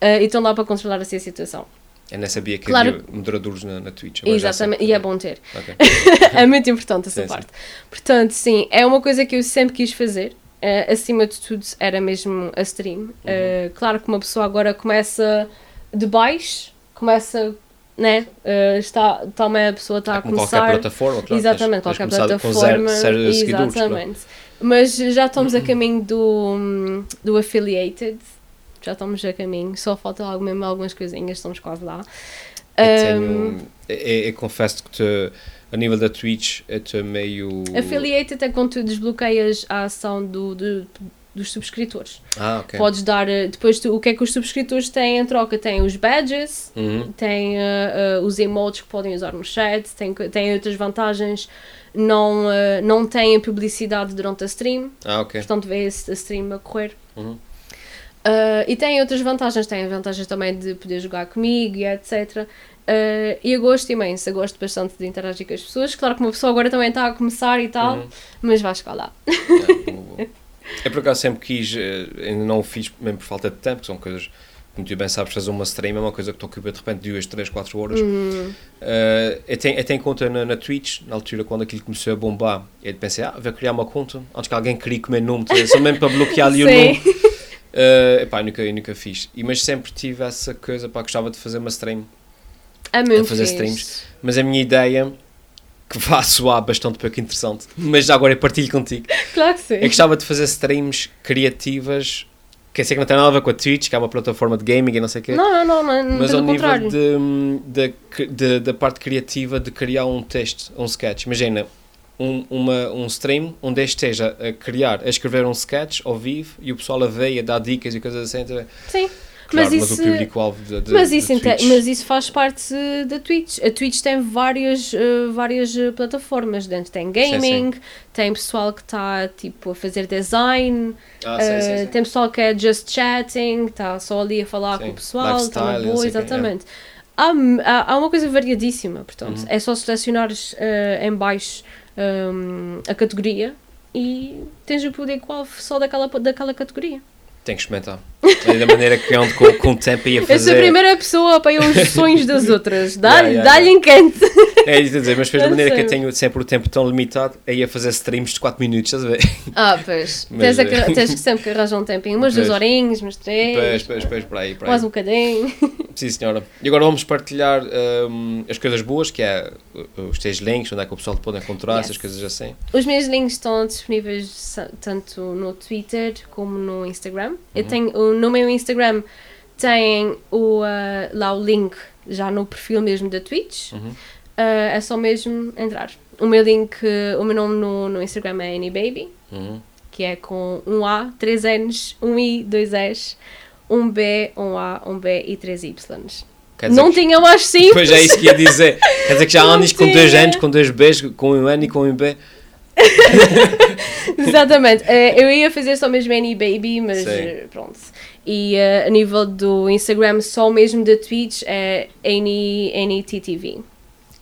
Uh, e estão lá para controlar assim a situação. Eu nem sabia que Claro. havia moderadores na, na Twitch. Exatamente, e é bom ter. Ok. é muito importante essa Sim, sim. parte. Portanto, sim, é uma coisa que eu sempre quis fazer. Eh, acima de tudo, era mesmo a stream. Uhum. Eh, claro que uma pessoa agora começa de baixo, começa, né? eh, está, também a pessoa está a Como começar. qualquer plataforma, claro. Exatamente, tens- tens qualquer com plataforma. zero- zero claro. exatamente. Mas já estamos a caminho do, do affiliated. Já estamos a caminho, só falta algo, mesmo algumas coisinhas, estamos quase lá. Eu, tenho, eu, eu confesso que te, a nível da Twitch eu estou meio. Affiliated é quando tu desbloqueias a ação do, do- dos subscritores. Ah, ok. Podes dar, eh, depois tu- o que é que os subscritores têm em troca? Tem os badges, Uhum. tem eh, eh, os emotes que podem usar no chat, tem, tem outras vantagens, não, eh, não tem a publicidade durante a stream, Ah, ok. portanto vê a stream a correr. Uhum. Uh, e tem outras vantagens, tem vantagens também de poder jogar comigo e etc. Uh, e eu gosto imenso, eu gosto bastante de interagir com as pessoas. Claro que uma pessoa agora também está a começar e tal, Uhum. mas vai chegar lá. Ah. Eu por acaso sempre quis, eh, ainda não o fiz mesmo por falta de tempo, que são coisas, como tu bem sabes, fazer uma stream é uma coisa que te ocupa de repente 2, 3, 4 horas. Hum, Eh, eu, tenho, eu tenho conta na, na Twitch, na altura quando aquilo começou a bombar, eu pensei, ah, vou criar uma conta, antes que alguém crie com o meu nome, só mesmo para bloquear ali o nome. Uh, epá, eu nunca, eu nunca fiz. E, mas sempre tive essa coisa, pá, gostava de fazer uma stream. muito a fazer fixe. streams. Mas a minha ideia, que vá soar bastante pouco interessante, mas já agora eu partilho contigo, Claro que sim. é que gostava de fazer streams criativas, que eu sei que não tem nada a ver com a Twitch, que é uma plataforma de gaming e não sei o quê. Não, não, não, não Mas ao nível contrário. de, de, de- da parte criativa de criar um texto, um sketch. Imagina um, uma, um stream onde eu esteja a criar, a escrever um sketch ao vivo e o pessoal a ver e a dar dicas e coisas assim. a ver? Sim. Claro, mas, isso- o público-alvo de, de, Mas isso, mas isso faz parte da Twitch. A Twitch tem várias, eh, várias eh, plataformas. Dentro tem gaming, tem pessoal que está tipo, a fazer design, Ah, sim, sim, sim. tem pessoal que é just chatting, está só ali a falar Sim, com o pessoal, está na boa, exatamente. Há, há, há uma coisa variadíssima, portanto, Uhum. é só selecionares eh, em baixo hum, a categoria e tens o público-alvo só daquela, daquela categoria. Tem que experimentar. É da maneira que ando com, com o tempo ia Eu sou a fazer. primeira pessoa a apoiar os sonhos das outras. Dá-lhe Yeah, yeah, dá-lhe encanto. É isso a dizer, mas depois da maneira que eu tenho sempre o tempo tão limitado, aí a fazer streams de 4 minutos, estás a ver? Ah, pois. Mas, Tens, a, eh, que- tens que sempre que arranjar um tempinho. Umas duas horinhas, umas três. Pois, pois, pois, para aí, para aí. Mais um bocadinho. Sim, senhora. E agora vamos partilhar hum, as coisas boas, que é uh, os teus links, onde é que o pessoal te pode encontrar, Yes. essas coisas assim. Os meus links estão disponíveis tanto no Twitter como no Instagram. Uhum. Eu tenho, o- no meu Instagram tem o, ah, lá o link já no perfil mesmo da Twitch. Uhum. Ah, é só mesmo entrar. O meu link, o meu nome no, no Instagram é AnyBaby, Uhum. que é com um A, três N's, um I, dois S, um B, um A, um B e três Y's. Não que- tinha mais simples. Pois é isso que ia dizer. Quer dizer que já andas com dois. N's, com dois B's, com um N e com um B. Exatamente. Eh, eu ia fazer só mesmo Any Baby, mas Sim. eh, pronto. E eh, a nível do Instagram, só mesmo da Twitch é Any, AnyTTV.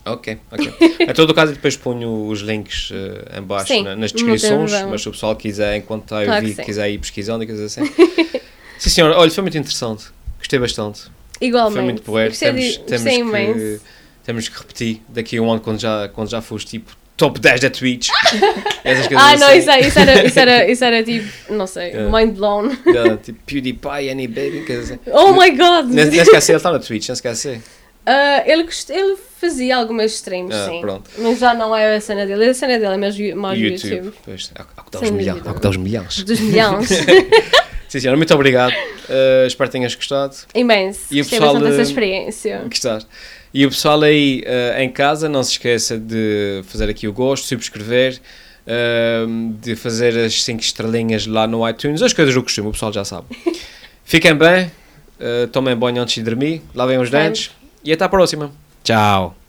Ok, ok. Em todo o caso, depois ponho os links uh, em baixo Sim, na- nas descrições, mas se o pessoal quiser, enquanto está a Claro ouvir, quiser ir pesquisando e coisas assim. sim, senhora, olha, foi muito interessante. Gostei bastante. Igualmente. Foi muito. Gostei Temos, de- temos, que, imenso. temos que repetir daqui a um ano quando já, quando já foste tipo top 10 da Twitch. Essas coisas Ah, não, assim. isso, é- isso, era, isso, era, isso era tipo, não sei, Yeah. mind blown. Yeah, tipo PewDiePie, Any Baby, coisas assim. Oh my god! Nem, nem esquece, ele está na Twitch, não esquece. Ah, ele, ele fazia algumas streams, Ah, sim. pronto. Mas já não é a cena dele. A cena dele é mais, you- mais YouTube. YouTube. Pois, é o que dá os milhões. É o que dá os milhões. Dos milhões. Sim, senhora, muito obrigado. Uh, espero que tenhas gostado. Imenso. E o pessoal, bastante dessa eh, experiência. Gostaste. E o pessoal aí eh, em casa, não se esqueça de fazer aqui o gosto, subscrever, eh, de fazer as 5 estrelinhas lá no iTunes, as coisas do costume, o pessoal já sabe. Fiquem bem, eh, tomem banho antes de dormir, lavem os dentes e até à próxima. Tchau.